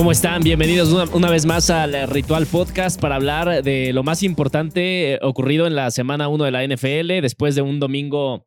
¿Cómo están? Bienvenidos una, una vez más al Ritual Podcast para hablar de lo más importante eh, ocurrido en la semana 1 de la NFL después de un domingo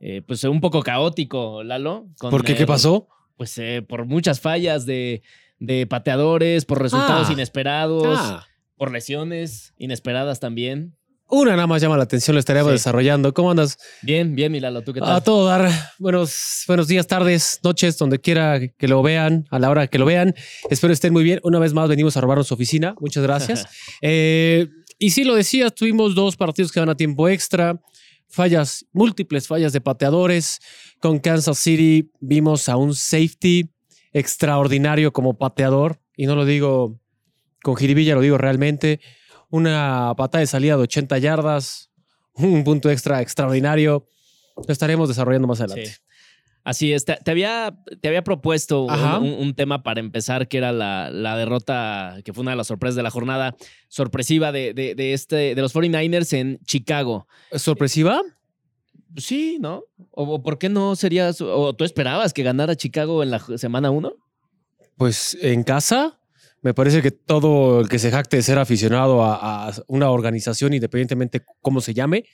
eh, pues un poco caótico, Lalo. con, ¿Por qué? eh, ¿Qué pasó? Pues eh, por muchas fallas de, de pateadores, por resultados Ah. inesperados, Ah, por lesiones inesperadas también. Una nada más llama la atención, lo estaríamos Sí. desarrollando. ¿Cómo andas? Bien, bien, mi Lalo, ¿tú qué tal? A todo dar. Buenos, buenos días, tardes, noches, donde quiera que lo vean, a la hora que lo vean. Espero estén muy bien. Una vez más venimos a robarnos su oficina. Muchas gracias. Eh, y sí, lo decías, tuvimos dos partidos que van a tiempo extra. Fallas, múltiples fallas de pateadores. Con Kansas City vimos a un safety extraordinario como pateador. Y no lo digo con jiribilla, lo digo realmente. Una patada de salida de 80 yardas, un punto extra extraordinario. Lo estaremos desarrollando más adelante. Sí. Así es, te, te había, te había propuesto un, Ajá. un- un tema para empezar, que era la, la derrota, que fue una de las sorpresas de la jornada sorpresiva de, de, de este, de los 49ers en Chicago. ¿Sorpresiva? Sí, ¿no? ¿O, o por qué no serías, o tú esperabas que ganara Chicago en la semana 1? Pues en casa, me parece que todo el que se jacte de ser aficionado a, a una organización, independientemente cómo se llame,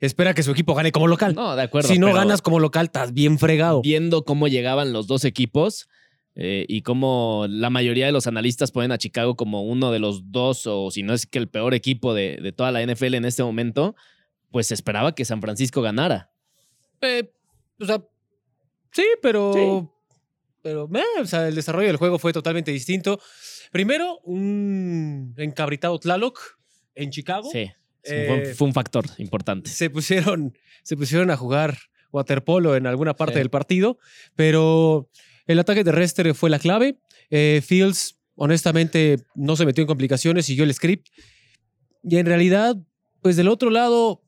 espera que su equipo gane como local. No, de acuerdo. si no pero ganas como local, estás bien fregado. Viendo cómo llegaban los dos equipos eh, y cómo la mayoría de los analistas ponen a Chicago como uno de los dos, o si no es que el peor equipo de, de toda la NFL en este momento, pues se esperaba que San Francisco ganara. Eh, o sea, sí, pero. Pero, eh, o sea, el desarrollo del juego fue totalmente distinto. Primero, un encabritado Tlaloc en Chicago. Sí. Eh, fue, fue un factor importante. se pusieron, se pusieron a jugar waterpolo en alguna parte Sí. del partido, pero el ataque terrestre fue la clave. Eh, Fields, honestamente, no se metió en complicaciones, siguió el script. Y en realidad, pues del otro lado,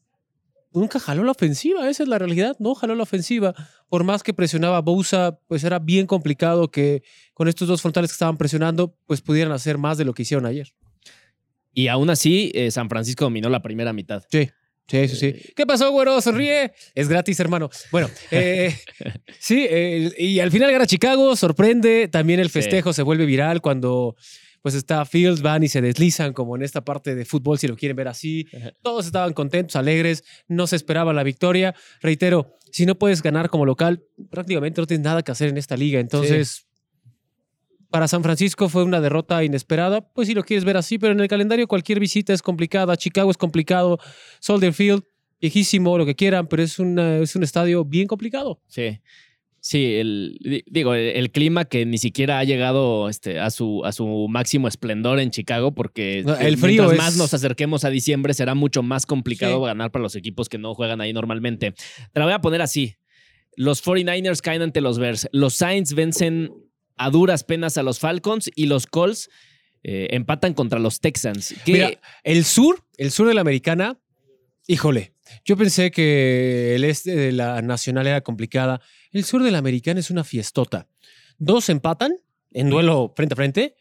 nunca jaló la ofensiva, esa es la realidad, no jaló la ofensiva. Por más que presionaba a Bosa, pues era bien complicado que con estos dos frontales que estaban presionando, pues pudieran hacer más de lo que hicieron ayer. Y aún así, eh, San Francisco dominó la primera mitad. Sí, sí, sí, sí. Eh, ¿Qué pasó, güero? Sonríe. Es gratis, hermano. Bueno, eh, sí, y al final gana Chicago, sorprende. También el Sí. festejo se vuelve viral cuando pues está Fields, van y se deslizan como en esta parte de fútbol, si lo quieren ver así. Ajá. Todos estaban contentos, alegres, no se esperaba la victoria. Reitero, si no puedes ganar como local, prácticamente no tienes nada que hacer en esta liga. Entonces, para San Francisco fue una derrota inesperada. Pues si lo quieres ver así, pero en el calendario cualquier visita es complicada. Chicago es complicado. Soldier Field, viejísimo, lo que quieran, pero es, una- es un estadio bien complicado. Sí. Sí, el, di- digo, el, el clima que ni siquiera ha llegado este, a, su, a su máximo esplendor en Chicago, porque No, eh, el frío mientras es- más nos acerquemos a diciembre será mucho más complicado Sí. ganar para los equipos que no juegan ahí normalmente. Te la voy a poner así. Los 49ers caen ante los Bears. Los Saints vencen a duras penas a los Falcons y los Colts eh, empatan contra los Texans. Que- Mira, el sur, el sur de la americana, híjole, yo pensé que el este de la nacional era complicada. El sur de la americana es una fiestota. Dos empatan en duelo frente a frente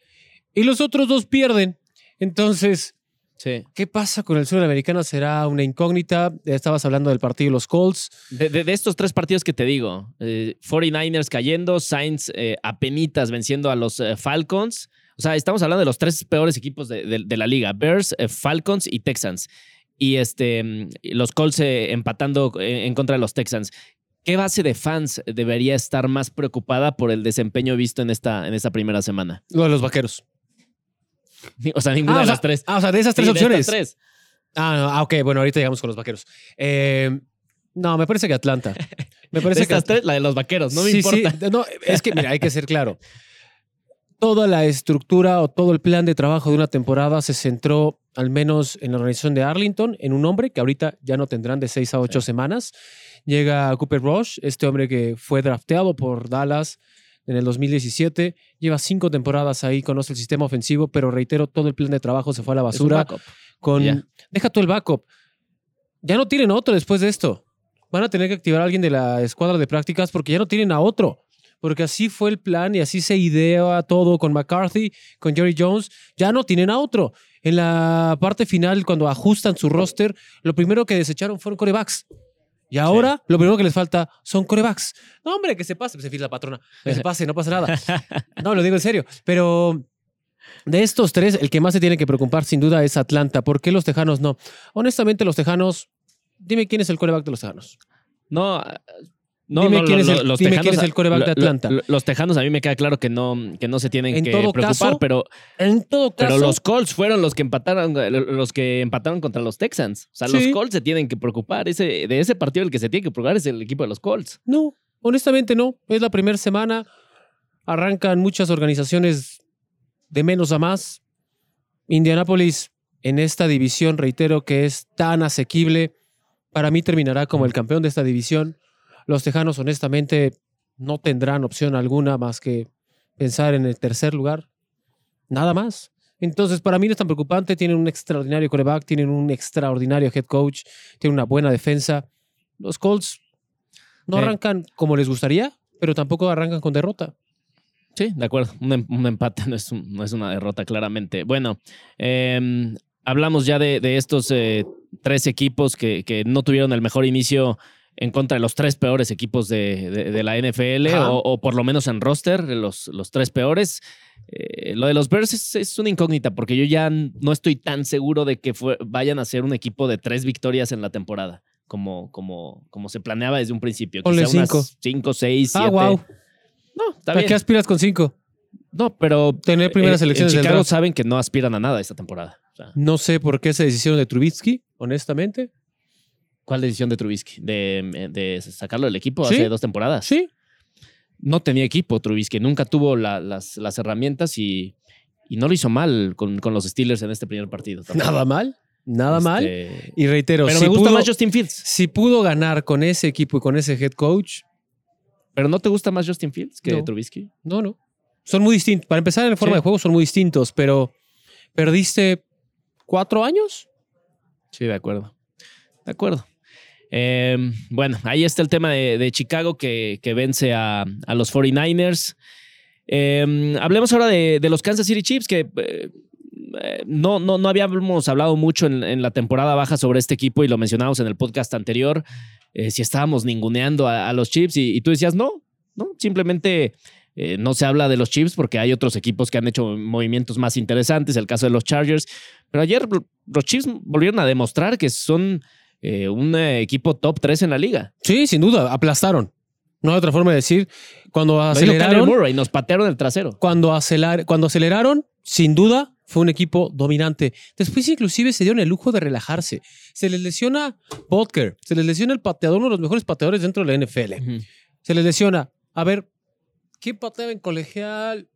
y los otros dos pierden. Entonces, sí. ¿qué pasa con el sur de la americana? Será una incógnita. Estabas hablando del partido de los Colts. De, de- de estos tres partidos que te digo, eh, 49ers cayendo, Saints eh, apenitas venciendo a los eh, Falcons. O sea, estamos hablando de los tres peores equipos de, la liga: Bears, eh, Falcons y Texans. Y este, mm, los Colts eh, empatando eh, en contra de los Texans. ¿Qué base de fans debería estar más preocupada por el desempeño visto en esta, en esta primera semana? Lo de los vaqueros. O sea, ninguna Ah, o de sea, las tres. Ah, o sea, de esas tres Sí, de estas opciones. tres. Ah, no, ah, ok, bueno, ahorita llegamos con los vaqueros. Eh, no, me parece que Atlanta. Me De parece que estas tres, la de los vaqueros, no me Sí, importa. sí, no, es que, mira, hay que ser claro. Toda la estructura o todo el plan de trabajo de una temporada se centró, al menos en la organización de Arlington, en un hombre que ahorita ya no tendrán de seis a ocho semanas. Llega Cooper Rush, este hombre que fue drafteado por Dallas en el 2017. Lleva cinco temporadas ahí, conoce el sistema ofensivo, pero reitero, todo el plan de trabajo se fue a la Es un basura. Con. Deja tú el backup. Ya no tienen otro después de esto. Van a tener que activar a alguien de la escuadra de prácticas porque ya no tienen a otro. Porque así fue el plan y así se idea todo con McCarthy, con Jerry Jones. Ya no tienen a otro. En la parte final, cuando ajustan su roster, lo primero que desecharon fueron corebacks. Y ahora lo primero que les falta son corebacks. No, hombre, que se pase. Se fila la patrona. Que se pase, no pasa nada. No, lo digo en serio. Pero de estos tres, el que más se tiene que preocupar sin duda es Atlanta. ¿Por qué los Tejanos no? Honestamente, los Tejanos. Dime quién es el coreback de los Tejanos. No, no, Dime no, quién lo- es el- lo- los dime quién Tejanos, es el quarterback de lo- Atlanta. lo- los Tejanos a mí me queda claro que no, que no se tienen En que todo preocupar, caso, pero, En todo caso. pero los Colts fueron los que empataron, los que empataron contra los Texans. O sea, Sí. los Colts se tienen que preocupar. Ese, de ese partido el que se tiene que preocupar es el equipo de los Colts. No, honestamente no. Es la primera semana. Arrancan muchas organizaciones de menos a más. Indianapolis en esta división, reitero que es tan asequible. Para mí terminará como el campeón de esta división. Los Tejanos, honestamente, no tendrán opción alguna más que pensar en el tercer lugar. Nada más. Entonces, para mí no es tan preocupante. Tienen un extraordinario coreback, tienen un extraordinario head coach, tienen una buena defensa. Los Colts no Sí. arrancan como les gustaría, pero tampoco arrancan con derrota. Sí, de acuerdo. Un, em- un empate no es, un- no es una derrota, claramente. Bueno, eh, hablamos ya de, de estos eh, tres equipos que, que no tuvieron el mejor inicio en contra de los tres peores equipos de, de- de la NFL, o, o por lo menos en roster, los, los tres peores. Eh, lo de los Bears es, es una incógnita, porque yo ya no estoy tan seguro de que fue- vayan a ser un equipo de tres victorias en la temporada. Como, como, como se planeaba desde un principio. Ponle Quizá unas cinco. Cinco, seis, Ah, siete. wow. No, está ¿A bien. qué aspiras con cinco? No, pero Tener primeras eh, elecciones En del Chicago draft. saben que no aspiran a nada esta temporada. O sea, No sé por qué esa decisión de Trubisky, honestamente. ¿Cuál decisión de Trubisky? ¿De, de sacarlo del equipo Sí. hace dos temporadas? Sí. No tenía equipo Trubisky, nunca tuvo la- las, las herramientas y, y no lo hizo mal con, con los Steelers en este primer partido. tampoco. Nada mal. Nada mal. Este, Y reitero, Pero si, me gusta pudo, más Justin Fields. si pudo ganar con ese equipo y con ese head coach, ¿Pero no te gusta más Justin Fields que No. Trubisky? no, no. Son muy distintos. Para empezar, en forma Sí. de juego son muy distintos, pero perdiste cuatro años. Sí, de acuerdo. De acuerdo. Eh, bueno, ahí está el tema de, Chicago que, vence a, los 49ers. Eh, hablemos ahora de, los Kansas City Chiefs, que eh, eh, no, no, no habíamos hablado mucho en, la temporada baja sobre este equipo y lo mencionamos en el podcast anterior, eh, si estábamos ninguneando a, los Chiefs y, y tú decías, no, no, simplemente no se habla de los Chiefs porque hay otros equipos que han hecho movimientos más interesantes, el caso de los Chargers, pero ayer los Chiefs volvieron a demostrar que son eh, un eh, equipo top 3 en la liga. Sí, sin duda, aplastaron. No hay otra forma de decir. Cuando aceleraron, Murray, nos patearon el trasero. cuando, cuando aceleraron, sin duda, fue un equipo dominante. Después inclusive se dieron el lujo de relajarse. Se les lesiona Butker, se les lesiona el pateador, uno de los mejores pateadores dentro de la NFL. Se les lesiona. A ver, ¿quién pateaba en colegial?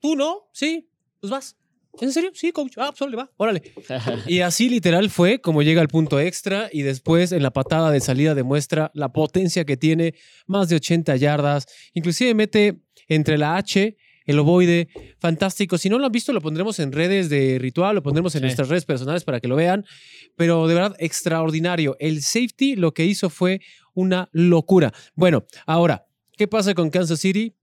¿Tú no? Sí, pues vas. ¿En serio? Sí, coach. Ah, pues órale, va, órale. Y así literal fue como llega al punto extra y después en la patada de salida demuestra la potencia que tiene, más de 80 yardas, inclusive mete entre la H, el ovoide, fantástico. Si no lo han visto, lo pondremos en redes de ritual, lo pondremos en Sí. nuestras redes personales para que lo vean, pero de verdad extraordinario. El safety lo que hizo fue una locura. Bueno, ahora, ¿qué pasa con Kansas City?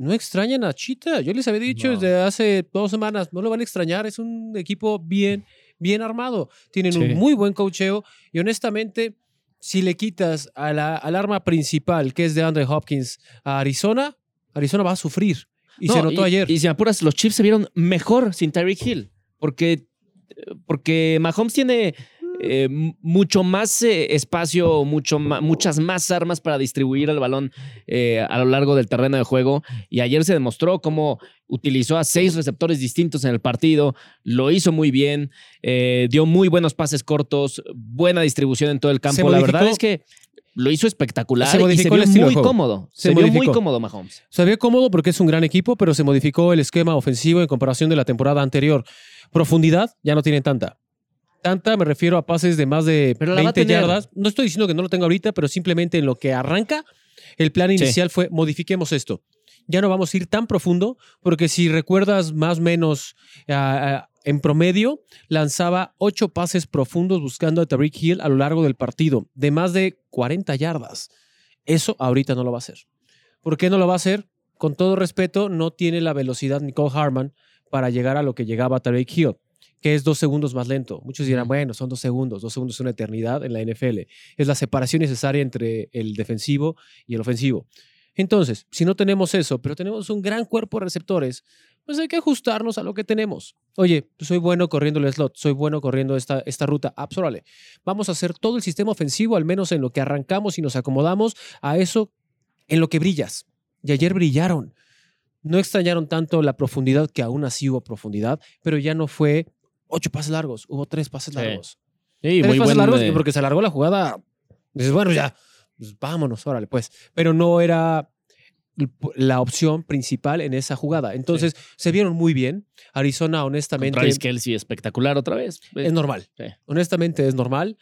No extrañan a Chita. Yo les había dicho No. desde hace dos semanas, no lo van a extrañar. Es un equipo bien, bien armado. Tienen Sí. un muy buen cocheo y honestamente, si le quitas a la, al arma principal, que es de Andre Hopkins, a Arizona, Arizona va a sufrir. Y No, se notó ayer. Y si me apuras, los Chiefs se vieron mejor sin Tyreek Hill. Porque, porque Mahomes tiene eh, mucho más eh, espacio, mucho ma- muchas más armas para distribuir el balón eh, a lo largo del terreno de juego. Y ayer se demostró cómo utilizó a seis receptores distintos en el partido, lo hizo muy bien, dio muy buenos pases cortos, buena distribución en todo el campo. La verdad es que lo hizo espectacular Se y se vio muy cómodo. Se Se, vio muy cómodo Mahomes. Se vio cómodo porque es un gran equipo, pero se modificó el esquema ofensivo en comparación de la temporada anterior. Profundidad ya no tienen tanta. Tanta me refiero a pases de más de Pero la va a 20 tener. yardas. No estoy diciendo que no lo tenga ahorita, pero simplemente en lo que arranca, el plan Sí. inicial fue modifiquemos esto. ya no vamos a ir tan profundo, porque si recuerdas más o menos ah, en promedio, lanzaba ocho pases profundos buscando a Tariq Hill a lo largo del partido, de más de 40 yardas. Eso ahorita no lo va a hacer. ¿Por qué no lo va a hacer? Con todo respeto, no tiene la velocidad Nicole Harman para llegar a lo que llegaba Tariq Hill, que es dos segundos más lento. Muchos dirán, bueno, son dos segundos, dos segundos es una eternidad en la NFL. Es la separación necesaria entre el defensivo y el ofensivo. Entonces, si no tenemos eso, pero tenemos un gran cuerpo de receptores, pues hay que ajustarnos a lo que tenemos. Oye, soy bueno corriendo el slot, soy bueno corriendo esta, esta ruta. Absolutamente. Vamos a hacer todo el sistema ofensivo, al menos en lo que arrancamos y nos acomodamos a eso en lo que brillas. Y ayer brillaron. No extrañaron tanto la profundidad, que aún así hubo profundidad, pero ya no fue ocho pases largos, hubo tres pases largos. Sí, tres muy pases largos porque se alargó la jugada. Dices, bueno, ya, pues vámonos, órale, pues. Pero no era la opción principal en esa jugada. Entonces, se vieron muy bien. Arizona, honestamente, Travis Kelsey espectacular otra vez. es normal. Sí. Honestamente, es normal.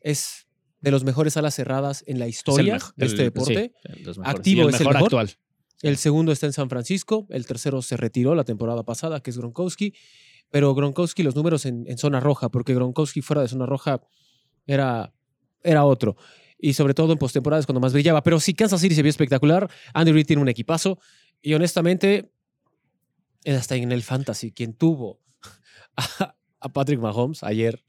Es de los mejores alas cerradas en la el historia de este el- deporte. sí. Activo el es el mejor mejor. actual. El segundo está en San Francisco. El tercero se retiró la temporada pasada, que es Gronkowski. Pero Gronkowski, los números en, en zona roja, porque Gronkowski fuera de zona roja era, era otro. Y sobre todo en postemporadas cuando más brillaba. Pero sí, Kansas City se vio espectacular. Andy Reid tiene un equipazo. Y honestamente, hasta en el fantasy, quien tuvo a, a Patrick Mahomes ayer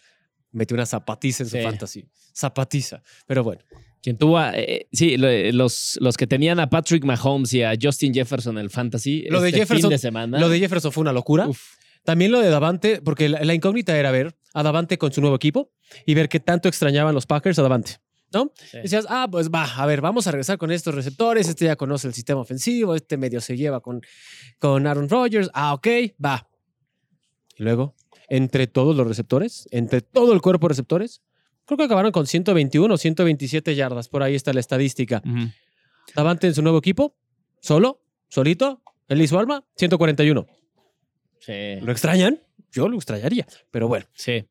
metió una zapatiza en su Sí. fantasy. Zapatiza. Pero bueno. Quien tuvo, a- eh, sí, lo- los, los que tenían a Patrick Mahomes y a Justin Jefferson en el fantasy. Lo de este Jefferson- fin de semana. Lo de Jefferson fue una locura. Uf, También lo de Davante, porque la, la incógnita era ver a Davante con su nuevo equipo y ver qué tanto extrañaban los Packers a Davante. ¿No? sí. Decías, ah, pues va, a ver, vamos a regresar con estos receptores. Este ya conoce el sistema ofensivo, este medio se lleva con, con Aaron Rodgers. Ah, ok, va. Y luego, entre todos los receptores, entre todo el cuerpo de receptores, creo que acabaron con 121 o 127 yardas. Por ahí está la estadística. Ujú. Davante en su nuevo equipo, solo, solito, él y su alma, 141. Sí. ¿Lo extrañan? Yo lo extrañaría, pero bueno. Sí.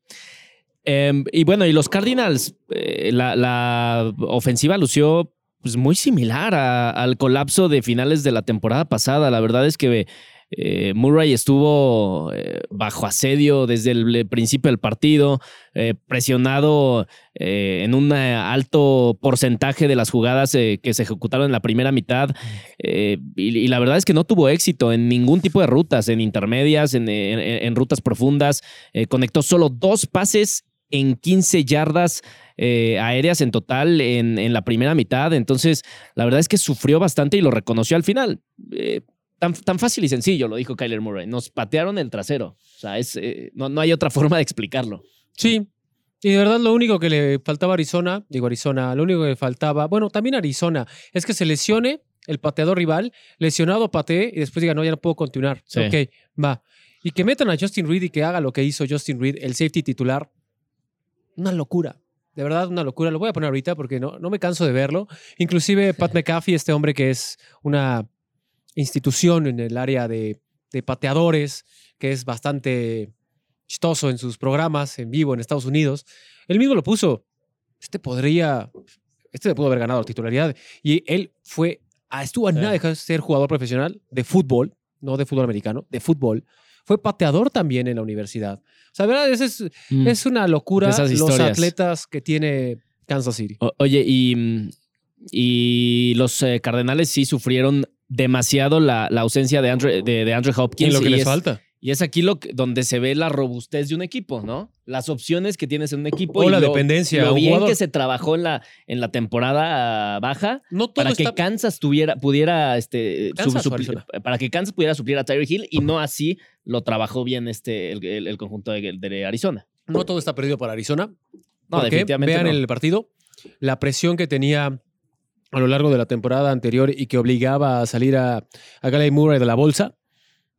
Em, y bueno, y los Cardinals, eh, la, la ofensiva lució pues, muy similar a- al colapso de finales de la temporada pasada. La verdad es que eh, Murray estuvo eh, bajo asedio desde el principio del partido, eh, presionado en un alto porcentaje de las jugadas que se ejecutaron en la primera mitad. Y, la verdad es que no tuvo éxito en ningún tipo de rutas, en intermedias, en, rutas profundas. Conectó solo dos pases en 15 yardas aéreas en total en, la primera mitad. Entonces, la verdad es que sufrió bastante y lo reconoció al final. Tan, tan fácil y sencillo, lo dijo Kyler Murray. Nos patearon el trasero. O sea, es, eh, no, no hay otra forma de explicarlo. Sí. Y de verdad lo único que le faltaba a Arizona, digo Arizona, lo único que le faltaba, bueno, también Arizona, es que se lesione el pateador rival, lesionado patee y después diga, no, ya no puedo continuar. Sí. Ok, va. Y que metan a Justin Reed y que haga lo que hizo Justin Reed, el safety titular. Una locura. De verdad, una locura. Lo voy a poner ahorita porque no, no me canso de verlo. Inclusive Pat McAfee, este hombre que es una institución en el área de, de pateadores, que es bastante chistoso en sus programas en vivo en Estados Unidos, él mismo lo puso. Este podría, este le pudo haber ganado la titularidad. Y él fue, a- estuvo a Sí. nada de ser jugador profesional de fútbol, no de fútbol americano, de fútbol. Fue pateador también en la universidad. O sea, ¿verdad? Es, es, Mm. es una locura Esas los atletas que tiene Kansas City. O- oye, y, y los eh, Cardenales sí sufrieron demasiado la, la ausencia de Andrew, de, de Andrew Hopkins. En lo que y les es- falta. Y es aquí lo que- donde se ve la robustez de un equipo, ¿no? Las opciones que tienes en un equipo. O y la lo, dependencia. Lo bien jugador. que se trabajó en la, en la temporada baja no todo para que está- Kansas tuviera, pudiera, este, para que Kansas pudiera suplir a Tyreek Hill y no así lo trabajó bien este, el, el- el conjunto de, de Arizona. no todo está perdido para Arizona. No, definitivamente vean no. el partido, la presión que tenía a lo largo de la temporada anterior y que obligaba a salir a, a Galley Murray de la bolsa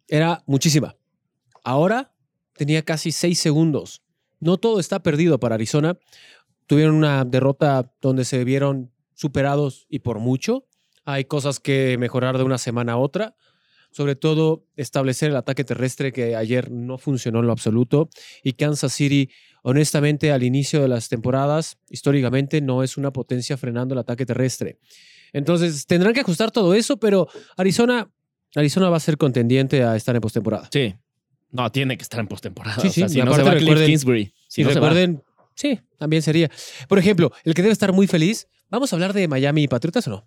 era muchísima. Ahora tenía casi seis segundos. No todo está perdido para Arizona. Tuvieron una derrota donde se vieron superados y por mucho. Hay cosas que mejorar de una semana a otra. Sobre todo establecer el ataque terrestre que ayer no funcionó en lo absoluto. Y Kansas City honestamente, al inicio de las temporadas, históricamente no es una potencia frenando el ataque terrestre. Entonces, tendrán que ajustar todo eso, pero Arizona Arizona va a ser contendiente a estar en postemporada. Sí. No, tiene que estar en postemporada. Sí, O sea, sí, si no se Cliff recuerden- Kingsbury. Si y no se va. recuerden, sí, también sería. Por ejemplo, el que debe estar muy feliz, ¿vamos a hablar de Miami y Patriotas o no?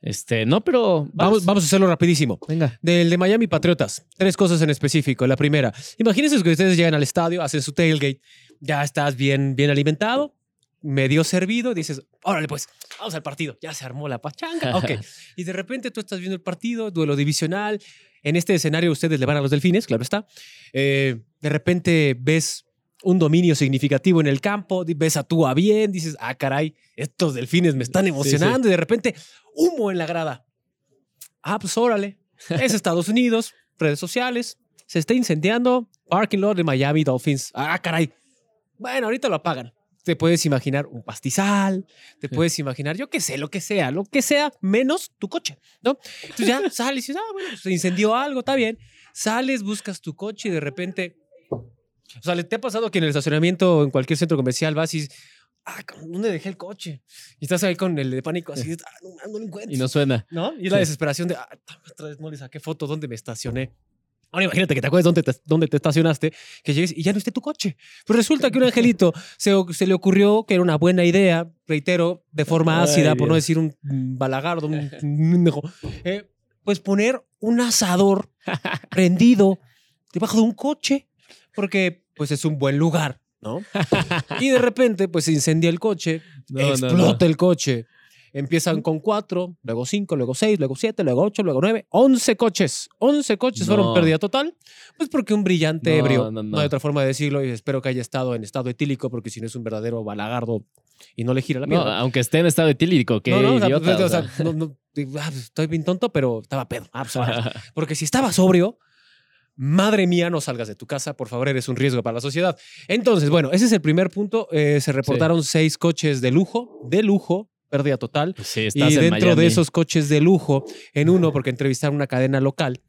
Este, no, pero. Vamos, vamos a hacerlo rapidísimo. Venga. Del de Miami Patriotas, tres cosas en específico. La primera, imagínense que ustedes llegan al estadio, hacen su tailgate, ya estás bien, bien alimentado, medio servido, dices, órale pues, vamos al partido, ya se armó la pachanga, ok. y de repente tú estás viendo el partido, duelo divisional, en este escenario ustedes le van a los delfines, claro está. Eh, de repente ves un dominio significativo en el campo, ves a tú a bien, dices, ah, caray, estos delfines me están emocionando, y de repente, humo en la grada. Ah, pues órale. Es Estados Unidos, redes sociales, se está incendiando, parking lot de Miami Dolphins. Ah, caray. Bueno, ahorita lo apagan. Te puedes imaginar un pastizal, te puedes imaginar, yo qué sé, lo que sea, lo que sea, menos tu coche, ¿no? Entonces ya sales y dices, ah, bueno, se incendió algo, está bien. Sales, buscas tu coche y de repente. O sea, ¿te ha pasado que en el estacionamiento o en cualquier centro comercial vas y ah, ¿dónde dejé el coche? Y estás ahí con el de pánico así, ah, no, no lo encuentro. Y no suena. ¿No? Y la Sí. desesperación de, ah, otra vez no le saqué foto, ¿dónde me estacioné? Ahora imagínate que te acuerdas dónde te, dónde te estacionaste, que llegues y ya no esté tu coche. Pues resulta que un angelito se, le ocurrió que era una buena idea, reitero, de forma Ay, ácida, por no decir un balagardo, un eh, pues poner un asador prendido debajo de un coche, porque pues es un buen lugar, ¿no? Y de repente pues se incendia el coche, No, explota no. el coche. Empiezan con cuatro, luego cinco, luego seis, luego siete, luego ocho, luego nueve, once coches. Once coches fueron pérdida total. Pues porque un brillante No, ebrio, no, no, no. hay otra forma de decirlo, y espero que haya estado en estado etílico, porque si no es un verdadero balagardo y no le gira la No, pierna. aunque esté en estado etílico, o sea, idiota. o sea, estoy bien tonto, pero estaba pedo. Ah, pues. Porque si estaba sobrio, madre mía, no salgas de tu casa, por favor, eres un riesgo para la sociedad. Entonces, bueno, ese es el primer punto. Eh, se reportaron seis coches de lujo, de lujo, pérdida total. Sí, Y estás en dentro de esos coches de lujo, en uno, porque entrevistaron una cadena local,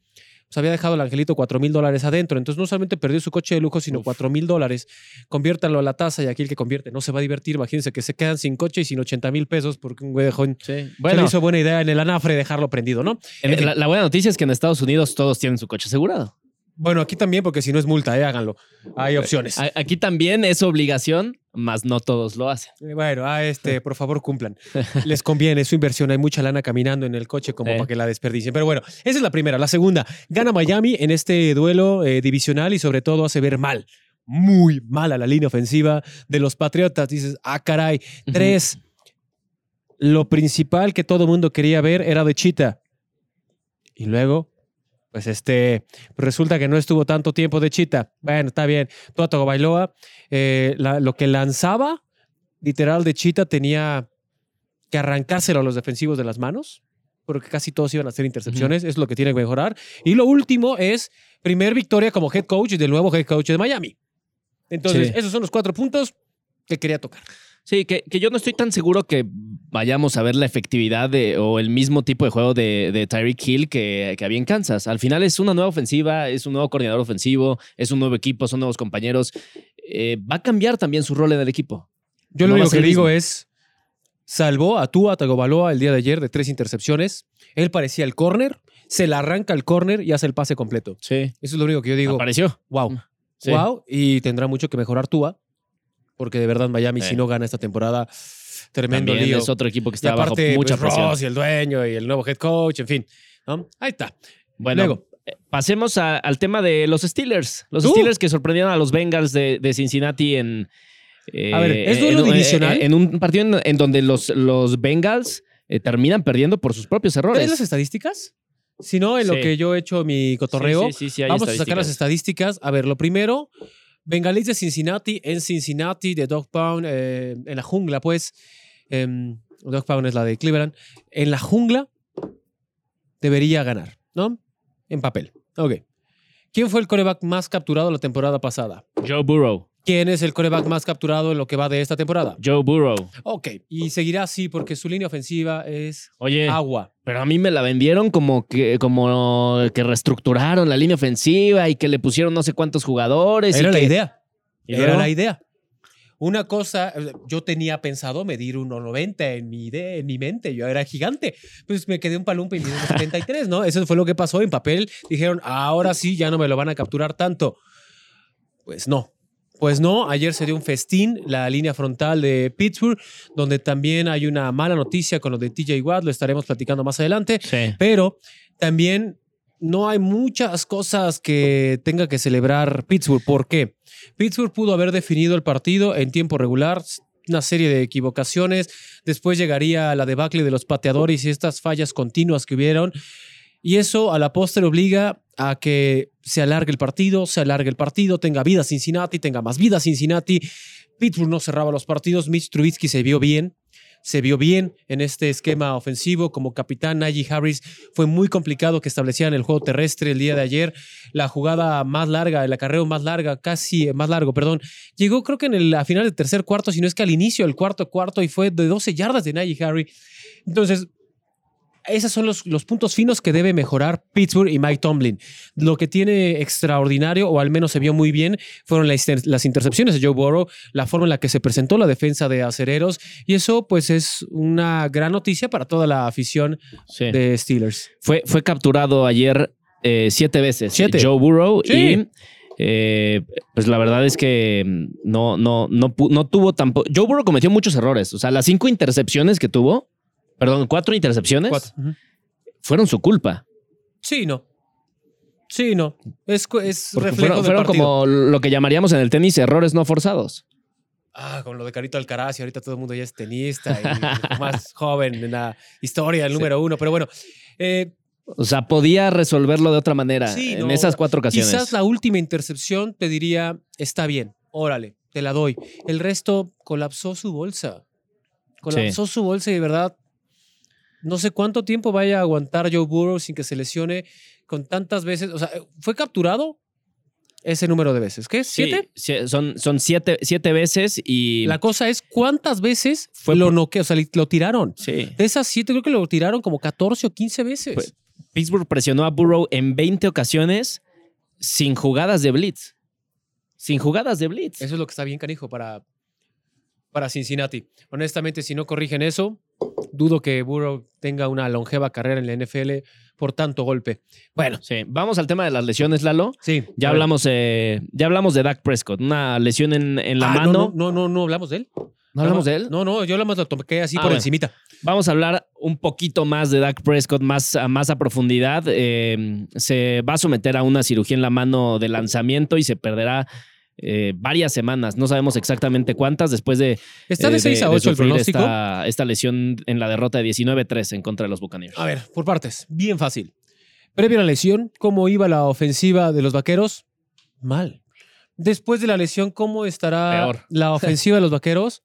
pues había dejado el angelito 4 mil dólares adentro. Entonces, no solamente perdió su coche de lujo, sino Uf. 4 mil dólares. Conviértanlo a la tasa y aquí el que convierte no se va a divertir. Imagínense que se quedan sin coche y sin 80 mil pesos porque un güey dejó en. Sí. se le Bueno, hizo buena idea en el anafre dejarlo prendido, ¿no? fin. la, la buena noticia es que en Estados Unidos todos tienen su coche asegurado. Bueno, aquí también, porque si no es multa, ¿eh? háganlo. Hay opciones. Aquí también es obligación, más no todos lo hacen. Eh, Bueno, a este, por favor, cumplan. Les conviene su inversión. Hay mucha lana caminando en el coche como Eh. para que la desperdicien. Pero bueno, esa es la primera. La segunda, gana Miami en este duelo eh, divisional y sobre todo hace ver mal, muy mal a la línea ofensiva de los Patriotas. Dices, ah, caray. Tres, lo principal que todo el mundo quería ver era de Chita. Y luego, pues este, resulta que no estuvo tanto tiempo de Chita. Bueno, está bien. Tua Tagovailoa, eh, la- lo que lanzaba, literal, de Chita tenía que arrancárselo a los defensivos de las manos, porque casi todos iban a hacer intercepciones. Es lo que tiene que mejorar. Y lo último es primer victoria como head coach del nuevo head coach de Miami. Entonces, Sí. esos son los cuatro puntos que quería tocar. Sí, que, que yo no estoy tan seguro que vayamos a ver la efectividad de, o el mismo tipo de juego de, de Tyreek Hill que, que había en Kansas. Al final es una nueva ofensiva, es un nuevo coordinador ofensivo, es un nuevo equipo, son nuevos compañeros. Eh, va a cambiar también su rol en el equipo. Yo No lo único que digo mismo. es, salvó a Tua Tagovailoa el día de ayer de tres intercepciones. Él parecía el corner, se la arranca el corner y hace el pase completo. Sí. Eso es lo único que yo digo. Apareció. Wow. Sí. Wow. Y tendrá mucho que mejorar Tua, porque de verdad Miami, si no gana esta temporada, tremendo También lío. es otro equipo que y está bajo aparte, mucha pues, presión. Ross y el dueño y el nuevo head coach, en fin. ¿no? Ahí está. Bueno, Luego. eh, pasemos a- al tema de los Steelers. Los Uh. Steelers que sorprendieron a los Bengals de, de Cincinnati en. eh, A ver, ¿es duelo en un- divisional? En, en un partido en, en donde los, los Bengals eh, terminan perdiendo por sus propios errores. ¿Ves las estadísticas? Si no, en lo Sí. que yo he hecho mi cotorreo, Sí, sí, Vamos a sacar las estadísticas. A ver, lo primero, Bengalis de Cincinnati, en Cincinnati, de Dog Pound, eh, en la jungla, pues. em, Dog Pound es la de Cleveland. En la jungla debería ganar, ¿no? En papel. Ok. ¿Quién fue el coreback más capturado la temporada pasada? Joe Burrow. ¿Quién es el coreback más capturado en lo que va de esta temporada? Joe Burrow. Ok. Y seguirá así porque su línea ofensiva es Oye, agua. pero a mí me la vendieron como que, como que reestructuraron la línea ofensiva y que le pusieron no sé cuántos jugadores. y Era la que- idea. ¿Y Era la idea. Una cosa, yo tenía pensado medir 1,90 en mi, idea, en mi mente, yo era gigante. Pues me quedé un palumpa y medí 1,73, ¿no? Eso fue lo que pasó en papel. Dijeron, ahora sí, ya no me lo van a capturar tanto. Pues no, pues no, ayer se dio un festín, la línea frontal de Pittsburgh, donde también hay una mala noticia con lo de TJ Watt, lo estaremos platicando más adelante, Sí. pero también no hay muchas cosas que tenga que celebrar Pittsburgh. ¿Por qué? Pittsburgh pudo haber definido el partido en tiempo regular, una serie de equivocaciones, después llegaría la debacle de los pateadores y estas fallas continuas que hubieron. Y eso a la postre obliga a que se alargue el partido, se alargue el partido, tenga vida Cincinnati, tenga más vida Cincinnati. Pittsburgh no cerraba los partidos, Mitch Trubisky se vio bien, se vio bien en este esquema ofensivo como capitán. Najee Harris fue muy complicado que establecieran el juego terrestre el día de ayer. La jugada más larga, el acarreo más larga, casi más largo, perdón, llegó creo que en el, a final del tercer cuarto, si no es que al inicio del cuarto cuarto y fue de 12 yardas de Najee Harris. Entonces, esos son los, los puntos finos que debe mejorar Pittsburgh y Mike Tomlin. Lo que tiene extraordinario, o al menos se vio muy bien, fueron las, las intercepciones de Joe Burrow, la forma en la que se presentó la defensa de acereros, y eso pues es una gran noticia para toda la afición Sí. de Steelers. Fue, fue capturado ayer eh, siete veces. Siete. Joe Burrow Sí. y eh, pues la verdad es que no, no, no, no tuvo tampoco. Joe Burrow cometió muchos errores. O sea, las cinco intercepciones que tuvo, perdón, cuatro intercepciones Cuatro. Fueron su culpa. Sí, no. Sí, no. Es, reflejo fueron, del fueron partido. como lo que llamaríamos en el tenis errores no forzados. Ah, con lo de Carito Alcaraz y ahorita todo el mundo ya es tenista y más joven en la historia, el número uno. Pero bueno, eh, O sea, podía resolverlo de otra manera Sí, en no. esas cuatro ocasiones. Quizás la última intercepción te diría, está bien, órale, te la doy. El resto colapsó su bolsa. Colapsó su bolsa y de verdad, no sé cuánto tiempo vaya a aguantar Joe Burrow sin que se lesione con tantas veces. O sea, ¿fue capturado ese número de veces? ¿Qué? ¿Siete? sí, son, son siete, siete veces y. La cosa es, ¿cuántas veces Fue lo por- noqueó? O sea, lo tiraron. sí. De esas siete, creo que lo tiraron como 14 o 15 veces. Pues, Pittsburgh presionó a Burrow en 20 ocasiones sin jugadas de blitz. Sin jugadas de blitz. Eso es lo que está bien canijo para, para Cincinnati. Honestamente, si no corrigen eso, dudo que Burrow tenga una longeva carrera en la NFL por tanto golpe. Bueno, Sí, vamos al tema de las lesiones, Lalo. sí. Ya hablamos, eh, ya hablamos de Dak Prescott, una lesión en, en la Ah, mano. No, no, no, no, hablamos de él. ¿No hablamos de él? No, no, yo nada más lo toqué así Ah, por bueno. encimita. Vamos a hablar un poquito más de Dak Prescott, más a, más a profundidad. Eh, se va a someter a una cirugía en la mano de lanzamiento y se perderá eh, varias semanas. No sabemos exactamente cuántas después de, Está de eh, 6 a 8 el pronóstico. Esta, esta lesión en la derrota de 19-3 en contra de los Buccaneers. A ver, por partes. Bien fácil. Previo a la lesión, ¿cómo iba la ofensiva de los vaqueros? Mal. Después de la lesión, ¿cómo estará Peor. la ofensiva de los vaqueros?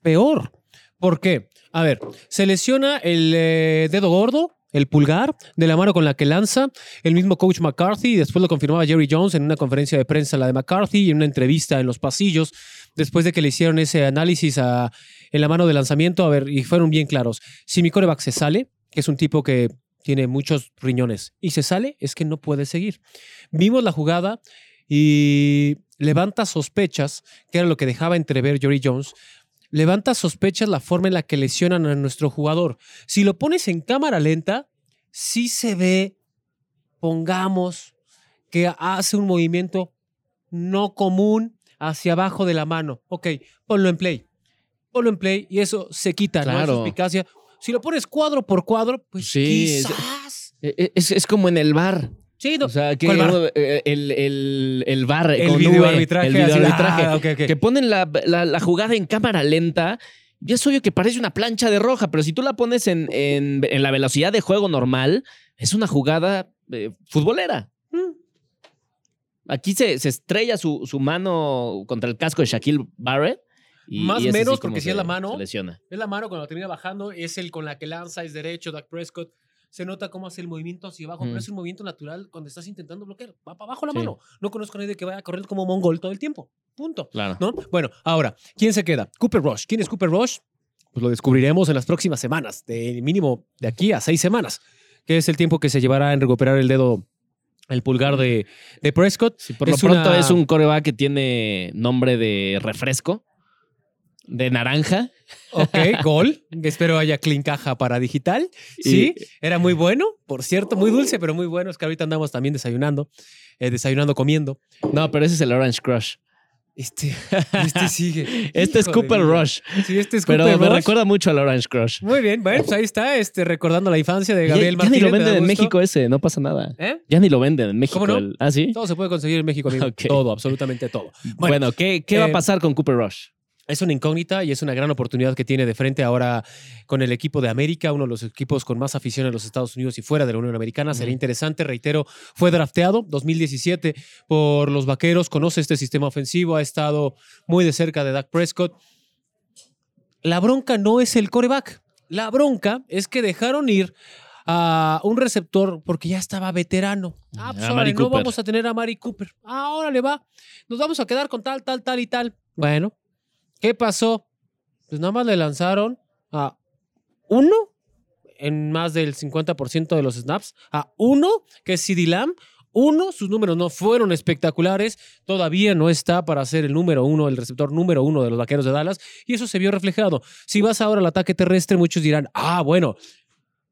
Peor. ¿Por qué? A ver, se lesiona el eh, dedo gordo, el pulgar, de la mano con la que lanza. El mismo coach McCarthy, después lo confirmaba Jerry Jones en una conferencia de prensa, la de McCarthy, y en una entrevista en los pasillos, después de que le hicieron ese análisis en la mano de lanzamiento. A ver, y fueron bien claros. Si mi coreback se sale, que es un tipo que tiene muchos riñones, y se sale, es que no puede seguir. Vimos la jugada y levanta sospechas, que era lo que dejaba entrever Jerry Jones, levanta sospechas la forma en la que lesionan a nuestro jugador. Si lo pones en cámara lenta, sí se ve, pongamos, que hace un movimiento no común hacia abajo de la mano. Ok, ponlo en play. Ponlo en play y eso se quita, ¿no? Claro. Suspicacia. Si lo pones cuadro por cuadro, pues Sí, quizás. Eh, Es, es como en el bar. Sí. O sea, que eh, el, el, el bar El con videoarbitraje, V, el así, videoarbitraje, ah, que ponen la, la- la jugada en cámara lenta. Ya es obvio que parece una plancha de roja, pero si tú la pones en, en- en la velocidad de juego normal, es una jugada eh, futbolera. Mm. Aquí se, se estrella su, su mano contra el casco de Shaquille Barrett. y- Más así menos, porque si es la mano. se lesiona. Es la mano cuando termina bajando, es el con la que lanza, es derecho, Dak Prescott. Se nota cómo hace el movimiento hacia abajo, pero Mm. es un movimiento natural cuando estás intentando bloquear. Va para abajo la Sí. mano. No conozco a nadie que vaya a correr como mongol todo el tiempo. Punto. Claro. ¿No? Bueno, ahora, ¿quién se queda? Cooper Rush. ¿Quién es Cooper Rush? Pues lo descubriremos en las próximas semanas, de mínimo de aquí a seis semanas, que es el tiempo que se llevará en recuperar el dedo, el pulgar de, de Prescott. Sí, por lo pronto una- es un coreback que tiene nombre de refresco. De naranja. Ok, gol. Espero haya clean caja para digital. Sí, era muy bueno, por cierto, muy dulce, pero muy bueno. Es que ahorita andamos también desayunando, eh, desayunando, comiendo. No, pero ese es el Orange Crush. Este, este sigue. Este es Cooper. Rush. Sí, este es Pero Cooper me Rush. recuerda mucho al Orange Crush. Muy bien, bueno, pues ahí está, este, recordando la infancia de Ya, Gabriel ya ni Martínez. lo me da venden en. México ese, no pasa nada. ¿Eh? Ya ni lo venden en México. ¿Cómo no? el- ¿Ah, sí? Todo se puede conseguir en México, amigo. Ok. Todo, absolutamente todo. Bueno, ¿qué, qué va eh, a pasar con Cooper Rush? Es una incógnita y es una gran oportunidad que tiene de frente ahora con el equipo de América, uno de los equipos con más afición en los Estados Unidos y fuera de la Unión Americana. Sería interesante, reitero, fue drafteado 2017 por los Vaqueros, conoce este sistema ofensivo, ha estado muy de cerca de Dak Prescott. La bronca no es el coreback, la bronca es que dejaron ir a un receptor porque ya estaba veterano. Ah, pues no vamos a tener a Mari Cooper. Ah, órale, va. Nos vamos a quedar con tal, tal, tal y tal. Bueno, ¿qué pasó? Pues nada más le lanzaron a uno en más del 50% de los snaps, a uno que es CD Lamb. Uno, sus números no fueron espectaculares, todavía no está para ser el número uno, el receptor número uno de los vaqueros de Dallas, y eso se vio reflejado. Si vas ahora al ataque terrestre, muchos dirán, ah, bueno,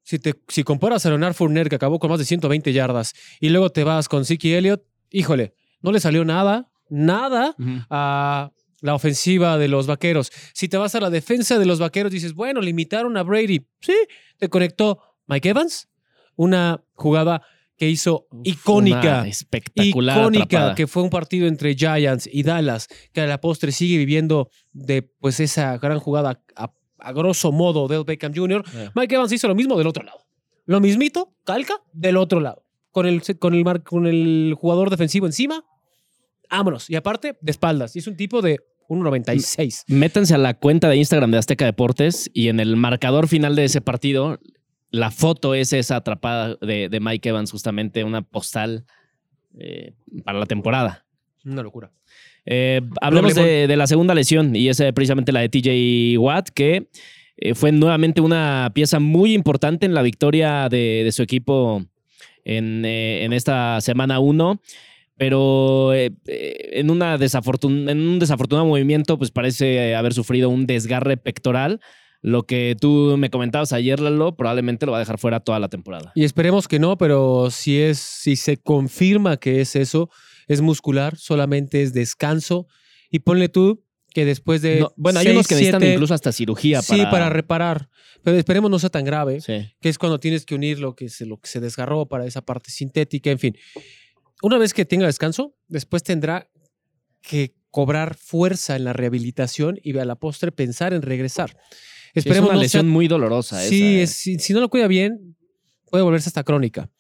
si, te, si comparas a Leonard Fournette, que acabó con más de 120 yardas, y luego te vas con Zeke Elliott, híjole, no le salió nada, nada a la ofensiva de los vaqueros. Si te vas a la defensa de los vaqueros, dices, bueno, limitaron a Brady. Sí, te conectó Mike Evans, una jugada que hizo icónica. Una espectacular. Icónica, atrapada. que fue un partido entre Giants y Dallas, que a la postre sigue viviendo de pues esa gran jugada a, a grosso modo del Beckham Jr. Eh. Mike Evans hizo lo mismo del otro lado. Lo mismito, calca, del otro lado. Con el, con el, mar- con el jugador defensivo encima, vámonos. Y aparte, de espaldas. Y es un tipo de 1.96. Métanse a la cuenta de Instagram de Azteca Deportes y en el marcador final de ese partido, la foto es esa atrapada de, de Mike Evans, justamente una postal eh, para la temporada. Una locura. Eh, hablemos de, de la segunda lesión y es eh, precisamente la de TJ Watt, que eh, fue nuevamente una pieza muy importante en la victoria de, de su equipo en, en esta semana 1. Pero eh, eh, en, una desafortun- en un desafortunado movimiento, pues parece haber sufrido un desgarre pectoral. Lo que tú me comentabas ayer, Lalo, probablemente lo va a dejar fuera toda la temporada. Y esperemos que no, pero si es, si se confirma que es eso, es muscular, solamente es descanso. Y ponle tú que después de. No, bueno, hay seis, unos que necesitan siete- incluso hasta cirugía Sí, para... reparar. Pero esperemos no sea tan grave, Sí. que es cuando tienes que unir lo que se, lo que se desgarró para esa parte sintética, en fin. Una vez que tenga descanso, después tendrá que cobrar fuerza en la rehabilitación y a la postre pensar en regresar. es Esperemos una no lesión sea- muy dolorosa. Sí, esa, eh. es- si, si no lo cuida bien, puede volverse hasta crónica.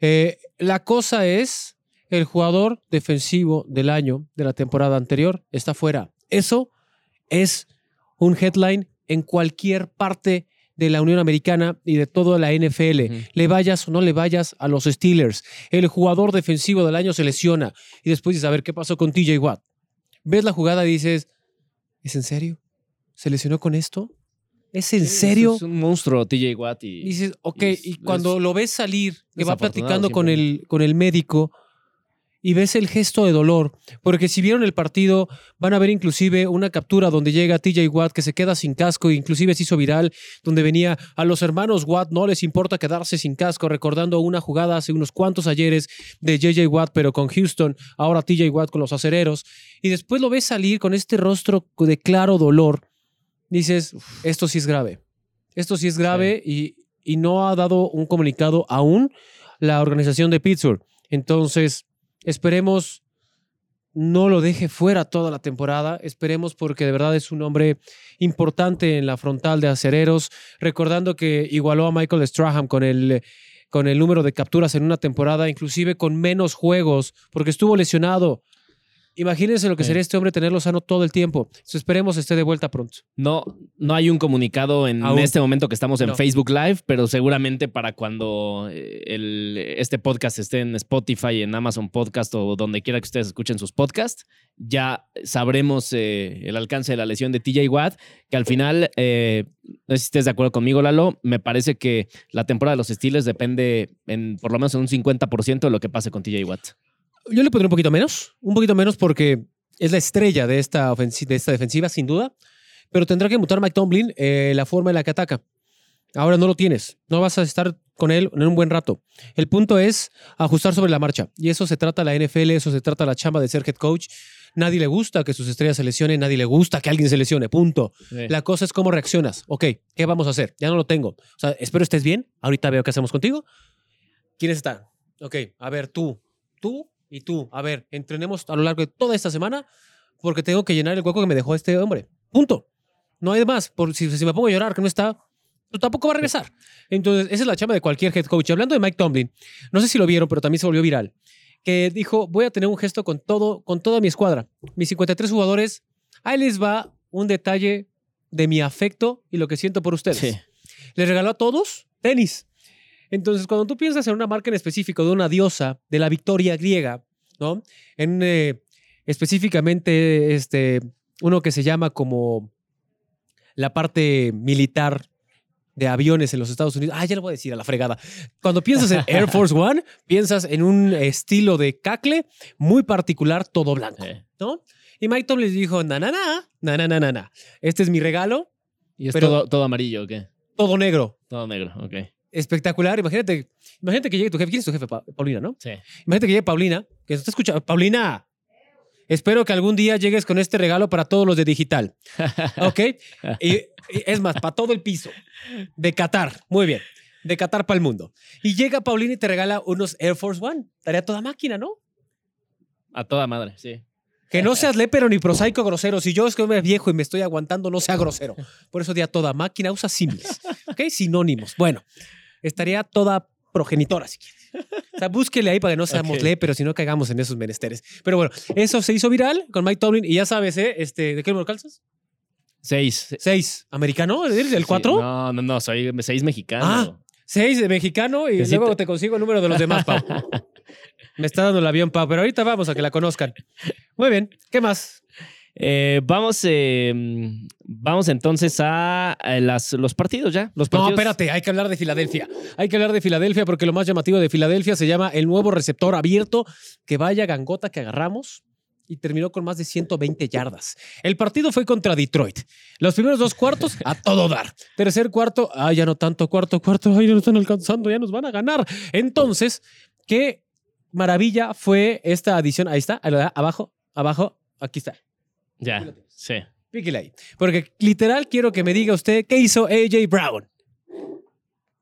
Eh, la cosa es, el jugador defensivo del año de la temporada anterior está fuera. Eso es un headline en cualquier parte de la Unión Americana y de toda la NFL. Le vayas o no le vayas a los Steelers. El jugador defensivo del año se lesiona y después dices, a ver, ¿qué pasó con TJ Watt? Ves la jugada y dices, ¿es en serio? ¿Se lesionó con esto? ¿Es en Sí, serio? Es un monstruo, TJ Watt. Y, Y dices, ok, y es- y cuando lo ves salir, que va platicando con el, con el médico y ves el gesto de dolor, porque si vieron el partido, van a ver inclusive una captura donde llega TJ Watt que se queda sin casco, inclusive se hizo viral, donde venía a los hermanos Watt, no les importa quedarse sin casco, recordando una jugada hace unos cuantos ayeres de JJ Watt, pero con Houston, ahora TJ Watt con los acereros, y después lo ves salir con este rostro de claro dolor, dices, esto sí es grave, esto sí es grave y, y no ha dado un comunicado aún la organización de Pittsburgh. Entonces, esperemos no lo deje fuera toda la temporada. Esperemos porque de verdad es un hombre importante en la frontal de acereros. Recordando que igualó a Michael Strahan con el, con el número de capturas en una temporada, inclusive con menos juegos, porque estuvo lesionado. Imagínense lo que Sí. sería este hombre tenerlo sano todo el tiempo. Entonces, esperemos esté de vuelta pronto. No, no hay un comunicado en Aún. este momento que estamos en No. Facebook Live, pero seguramente para cuando eh, el- este podcast esté en Spotify, en Amazon Podcast o donde quiera que ustedes escuchen sus podcasts, ya sabremos eh, el alcance de la lesión de TJ Watt, que al final, eh, no sé si estés de acuerdo conmigo, Lalo, me parece que la temporada de los Steelers depende en por lo menos en un 50% de lo que pase con TJ Watt. Yo le pondré un poquito menos, un poquito menos porque es la estrella de esta, de esta defensiva, sin duda. pero tendrá que mutar Mike Tomlin eh, la forma en la que ataca. Ahora no lo tienes, no vas a estar con él en un buen rato. El punto es ajustar sobre la marcha. Y eso se trata la NFL, eso se trata la chamba de ser head coach. Nadie le gusta que sus estrellas se lesionen, nadie le gusta que alguien se lesione, punto. Sí. La cosa es cómo reaccionas. Ok, ¿qué vamos a hacer? Ya no lo tengo. O sea, espero estés bien. Ahorita veo qué hacemos contigo. ¿Quiénes están? Ok, a ver, tú, tú y tú. A ver, entrenemos a lo largo de toda esta semana porque tengo que llenar el hueco que me dejó este hombre. Punto. No hay más. Por, si, si me pongo a llorar que no está, pues tampoco va a regresar. Entonces, esa es la chamba de cualquier head coach. Hablando de Mike Tomlin, no sé si lo vieron, pero también se volvió viral. Que dijo, voy a tener un gesto con todo, con toda mi escuadra. Mis 53 jugadores, ahí les va un detalle de mi afecto y lo que siento por ustedes. Sí. Les regaló a todos tenis. Entonces, cuando tú piensas en una marca en específico de una diosa de la victoria griega, ¿no? En eh, específicamente este, uno que se llama como la parte militar de aviones en los Estados Unidos. Ah, ya lo voy a decir a la fregada. Cuando piensas en Air Force One, piensas en un estilo de cacle muy particular, todo blanco, ¿no? Y Mike Tom les dijo, na, na, na, na, na, na, na. Este es mi regalo. ¿Y es todo, todo amarillo o qué? Todo negro. Todo negro, ok. Espectacular. Imagínate, imagínate que llegue tu jefe. ¿Quién es tu jefe? Pa- Paulina, ¿no? Sí. Imagínate que llegue Paulina, que nos está escuchando. Paulina, espero que algún día llegues con este regalo para todos los de digital. ¿Ok? y, y es más, para todo el piso. De Qatar. Muy bien. De Qatar para el mundo. Y llega Paulina y te regala unos Air Force One. Tarea toda máquina, ¿no? A toda madre, sí. Que no seas lépero ni prosaico grosero. Si yo es que me viejo y me estoy aguantando, no sea grosero. Por eso di a toda máquina, usa símiles. ¿Ok? Sinónimos. Bueno, estaría toda progenitora, si quieres. O sea, búsquele ahí para que no seamos Ok. léperos y no caigamos en esos menesteres. Pero bueno, eso se hizo viral con Mike Tomlin y ya sabes, ¿eh? Este, ¿De qué número calzas? Seis. Seis. ¿Americano? ¿Eres Sí, cuatro? No, no, no, soy seis mexicano. Ah. Seis de mexicano y luego te consigo el número de los demás, Pau. Me está dando el avión, Pau, pero ahorita vamos a que la conozcan. Muy bien. ¿Qué más? Eh, vamos, eh, vamos entonces a, a las, los partidos ya. Los No, partidos. espérate, hay que hablar de Filadelfia. Hay que hablar de Filadelfia porque lo más llamativo de Filadelfia se llama el nuevo receptor abierto. Que vaya gangota que agarramos. Y terminó con más de 120 yardas. El partido fue contra Detroit. Los primeros dos cuartos a todo dar. Tercer cuarto, ah, ya no tanto. Cuarto, cuarto, ay, ya no están alcanzando, ya nos van a ganar. Entonces, qué maravilla fue esta adición. Ahí está, abajo, abajo, aquí está. Ya, sí. Píquele ahí. Porque literal quiero que me diga usted qué hizo AJ Brown.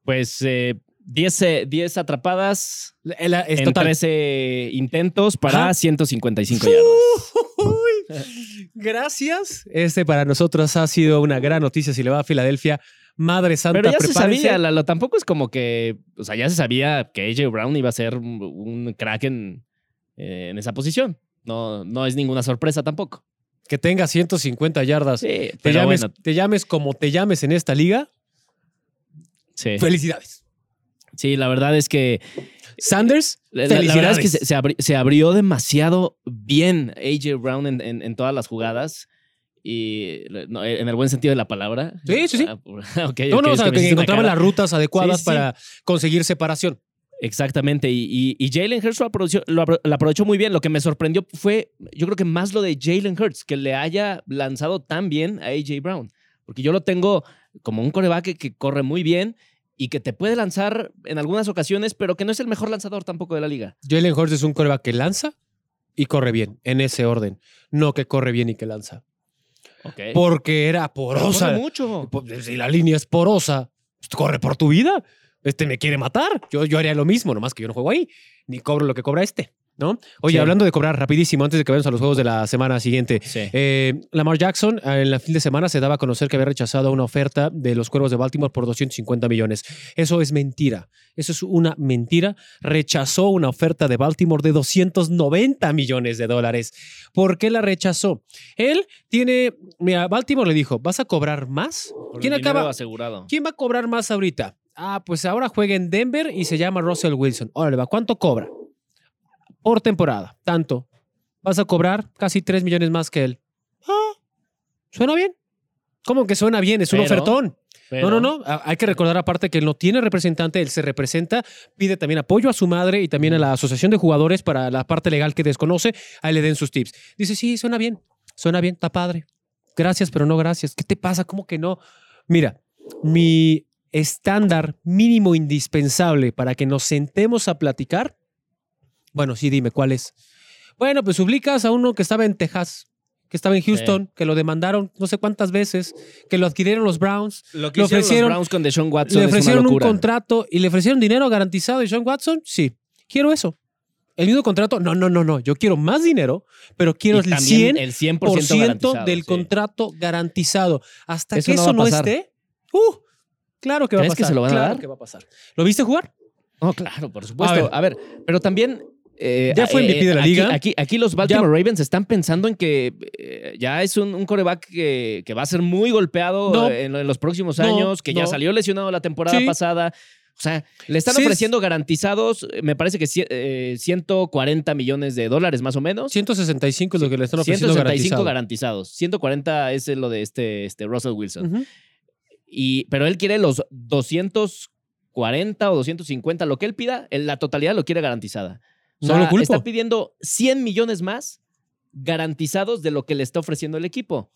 Pues eh, 10, eh, 10 atrapadas La- la- es en total. 13 intentos para Ajá. 155 yardas. Gracias. Este para nosotros ha sido una gran noticia si le va a Filadelfia. Madre Santa, Pero ya se prepárense. sabía, Lalo. Tampoco es como que. O sea, ya se sabía que AJ Brown iba a ser un, un crack en, eh, en esa posición. No, no es ninguna sorpresa tampoco. Que tenga 150 yardas. Sí, te, pero llames, bueno, te llames como te llames en esta liga. sí. Felicidades. Sí, la verdad es que. Sanders, La, la- la verdad es felicidades. que se, se abri- se abrió demasiado bien AJ Brown en, en- en todas las jugadas. Y no, en el buen sentido de la palabra. Sí, sí, sí. Ah, no, no, o sea, que encontraban cara. las rutas adecuadas Sí, sí, sí. para conseguir separación. Exactamente. Y, y- y Jalen Hurts lo aprovechó, lo lo aprovechó muy bien. Lo que me sorprendió fue, yo creo que más lo de Jalen Hurts, que le haya lanzado tan bien a AJ Brown. Porque yo lo tengo como un coreback que, corre muy bien y que te puede lanzar en algunas ocasiones, pero que no es el mejor lanzador tampoco de la liga. Jalen Hurts es un coreback que lanza y corre bien, en ese orden. No que corre bien y que lanza. Ok. Porque era porosa. corre mucho. Pues, Si la línea es porosa, pues, corre por tu vida. Este me quiere matar. Yo, yo haría lo mismo, nomás que yo no juego ahí, ni cobro lo que cobra este, ¿no? Oye, Sí. hablando de cobrar rapidísimo, antes de que vayamos a los juegos de la semana siguiente. Sí. eh, Lamar Jackson eh, en la fin de semana se daba a conocer que había rechazado una oferta de los Cuervos de Baltimore por 250 millones. Eso es mentira. Eso es una mentira. Rechazó una oferta de Baltimore de 290 millones de dólares. ¿Por qué la rechazó? Él tiene, mira, Baltimore le dijo, ¿vas a cobrar más? Por ¿Quién acaba? asegurado. ¿Quién va a cobrar más ahorita? Ah, pues ahora juega en Denver y se llama Russell Wilson. Órale, va. ¿Cuánto cobra? Por temporada. Tanto. Vas a cobrar casi 3 millones más que él. Ah, suena bien. ¿Cómo que suena bien? Es un Pero- ofertón. Pero- No, no, no. Hay que recordar aparte que él no tiene representante, él se representa, pide también apoyo a su madre y también a la asociación de jugadores para la parte legal que desconoce, ahí le den sus tips. Dice, sí, suena bien, suena bien, está padre. gracias, pero no gracias. ¿Qué te pasa? ¿Cómo que no? Mira, mi estándar mínimo indispensable para que nos sentemos a platicar, bueno, sí, dime, ¿cuál es? Bueno, pues ubicas a uno que estaba en Texas, que estaba en Houston, que lo demandaron no sé cuántas veces, que lo adquirieron los Browns, Lo que Le ofrecieron- los Browns con Deshaun Watson le es una ofrecieron un contrato y le ofrecieron dinero garantizado de Sean Watson, sí, quiero eso. El mismo contrato, no, no, no, no, yo quiero más dinero, pero quiero el también 100% el 100% garantizado, del sí. contrato garantizado. Hasta Eso que no eso a no, pasar. esté, uh, claro que va a ¿Crees pasar. que se lo van a dar? que va a pasar. ¿Lo viste jugar? Oh, claro, por supuesto. A ver. A ver, pero también. eh, Ya fue MVP de la aquí- liga. Aquí, aquí los Baltimore Ravens están pensando en que eh, ya es un, un coreback que, que va a ser muy golpeado No. en, en los próximos No, años, que ya salió lesionado la temporada Sí. pasada. O sea, le están Sí, es- ofreciendo garantizados, eh, me parece que eh, 140 millones de dólares más o menos. 165 es lo que le están ofreciendo 165 garantizado. garantizados. 140 es lo de este, este Russell Wilson. Y, pero él quiere los 240 o 250, lo que él pida, la totalidad lo quiere garantizada. O No lo culpo. está pidiendo 100 millones más garantizados de lo que le está ofreciendo el equipo.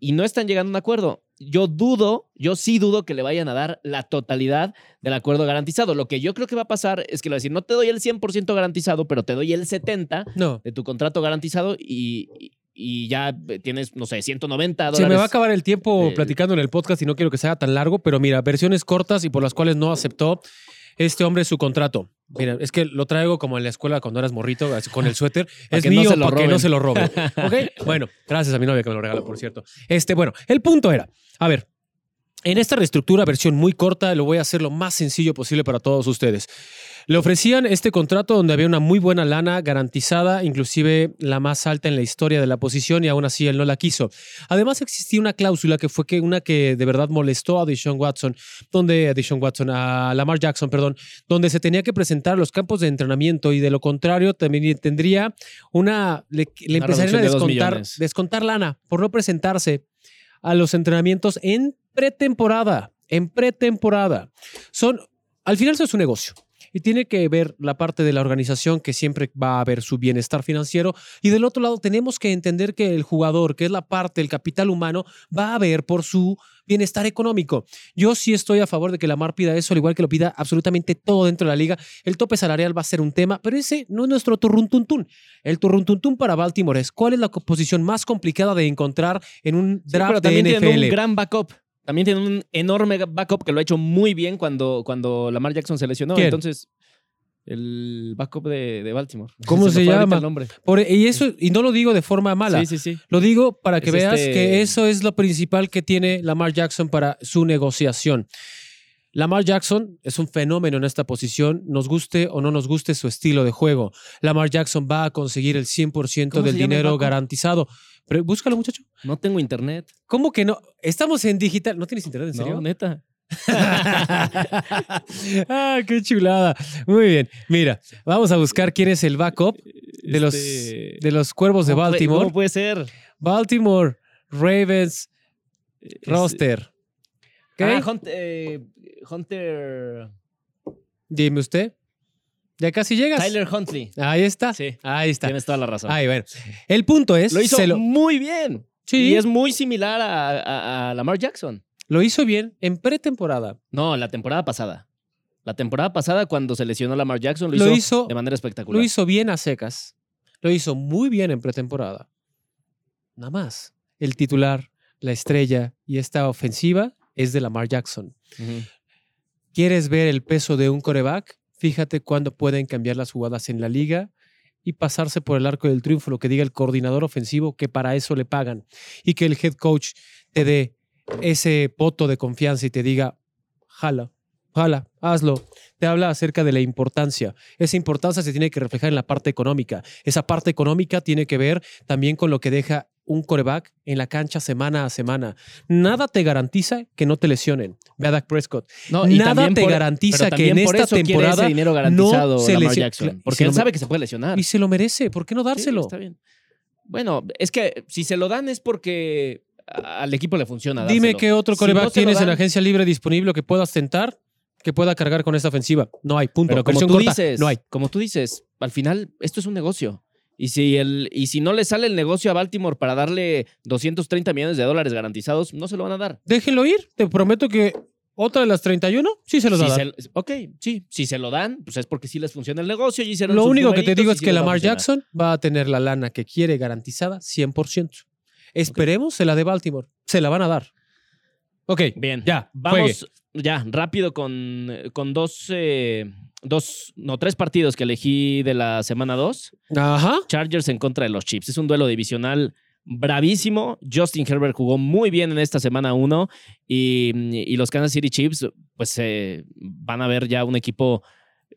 Y no están llegando a un acuerdo. Yo dudo, yo sí dudo que le vayan a dar la totalidad del acuerdo garantizado. Lo que yo creo que va a pasar es que le va a decir, no te doy el 100% garantizado, pero te doy el 70% No. de tu contrato garantizado y, y- ya tienes, no sé, 190 dólares. Se me va a acabar el tiempo eh, platicando en el podcast y no quiero que sea tan largo, pero mira, versiones cortas y por las cuales no aceptó este hombre su contrato. Mira, es que lo traigo como en la escuela cuando eras morrito, con el suéter. Es que no mío lo para que no se lo roben. ¿Ok? Bueno, gracias a mi novia que me lo regaló, por cierto. Este, bueno, el punto era, a ver, en esta reestructura, versión muy corta, lo voy a hacer lo más sencillo posible para todos ustedes. Le ofrecían este contrato donde había una muy buena lana garantizada, inclusive la más alta en la historia de la posición, y aún así él no la quiso. Además, existía una cláusula que fue que una que de verdad molestó a Deshaun Watson, donde a Deshaun Watson, a Lamar Jackson, perdón, donde se tenía que presentar a los campos de entrenamiento y de lo contrario también tendría una, le, empezarían a de descontar, descontar lana por no presentarse a los entrenamientos en pretemporada, en pretemporada. Son, al final eso es un negocio. Y tiene que ver la parte de la organización que siempre va a ver su bienestar financiero. Y del otro lado tenemos que entender que el jugador, que es la parte del capital humano, va a ver por su bienestar económico. Yo sí estoy a favor de que Lamar pida eso, al igual que lo pida absolutamente todo dentro de la liga. El tope salarial va a ser un tema, pero ese no es nuestro turruntuntún. El turruntuntún para Baltimore es cuál es la posición más complicada de encontrar en un Sí, draft pero de también NFL. un gran backup. También tienen un enorme backup que lo ha hecho muy bien cuando, cuando Lamar Jackson se lesionó. ¿Quién? Entonces, el backup de, de Baltimore. ¿Cómo se llama? el nombre. Por- y eso, y no lo digo de forma mala. Sí, sí, sí. Lo digo para que Es veas este- que eso es lo principal que tiene Lamar Jackson para su negociación. Lamar Jackson es un fenómeno en esta posición, nos guste o no nos guste su estilo de juego. Lamar Jackson va a conseguir el 100% ¿Cómo del dinero garantizado. Pero búscalo, muchacho. No tengo internet. ¿Cómo que no? Estamos en digital. ¿No tienes internet, en serio? No, neta. ah, qué chulada. Muy bien. Mira, vamos a buscar quién es el backup de los, Este- de los cuervos de ¿Cómo puede- Baltimore. ¿Cómo puede ser? Baltimore Ravens roster. Ah, Hunt- eh, Hunter. Dime usted. Ya casi llegas. Tyler Huntley. Ahí está. Sí. Ahí está. Tienes toda la razón. Ahí, bueno. El punto es. lo hizo se lo, muy bien. Sí. Y es muy similar a, a- a Lamar Jackson. lo hizo bien en pretemporada. No, la temporada pasada. La temporada pasada, cuando se lesionó Lamar Jackson, lo, Lo hizo, hizo- de manera espectacular. Lo hizo bien a secas. Lo hizo muy bien en pretemporada. Nada más. El titular, la estrella y esta ofensiva es de Lamar Jackson. Ujú. ¿Quieres ver el peso de un coreback? Fíjate cuándo pueden cambiar las jugadas en la liga y pasarse por el arco del triunfo, lo que diga el coordinador ofensivo, que para eso le pagan. Y que el head coach te dé ese voto de confianza y te diga, jala, jala, hazlo. Te habla acerca de la importancia. Esa importancia se tiene que reflejar en la parte económica. Esa parte económica tiene que ver también con lo que deja un coreback en la cancha semana a semana. Nada te garantiza que no te lesionen. Ve a Dak Prescott. No, Nada te por- garantiza que en esta temporada ese dinero garantizado no se Lamar lesione- Jackson. Porque él sabe que se puede lesionar. Y se lo merece. ¿Por qué no Sí, dárselo? está bien. Bueno, es que si se lo dan es porque al equipo le funciona. Dime qué otro Si coreback no tienes en agencia libre disponible que puedas tentar, que pueda cargar con esta ofensiva. No hay, punto. Pero como Versión tú corta, dices, no hay. como tú dices, al final esto es un negocio Y si, el, y si no le sale el negocio a Baltimore para darle 230 millones de dólares garantizados, no se lo van a dar. Déjenlo ir. Te prometo que otra de las 31 sí se los Si va a dar. se- ok, sí. Si se lo dan, pues es porque sí les funciona el negocio. Y hicieron Lo sus único que te digo es que Lamar. Jackson va a tener la lana que quiere garantizada 100%. Esperemos se la de Baltimore. Se la van a dar. Ok, Bien. ya, Vamos ya rápido con, con dos, eh, dos, no, tres partidos que elegí de la semana 2. Ajá. Chargers en contra de los Chiefs. Es un duelo divisional bravísimo. Justin Herbert jugó muy bien en esta semana 1 y, y los Kansas City Chiefs pues eh, van a ver ya un equipo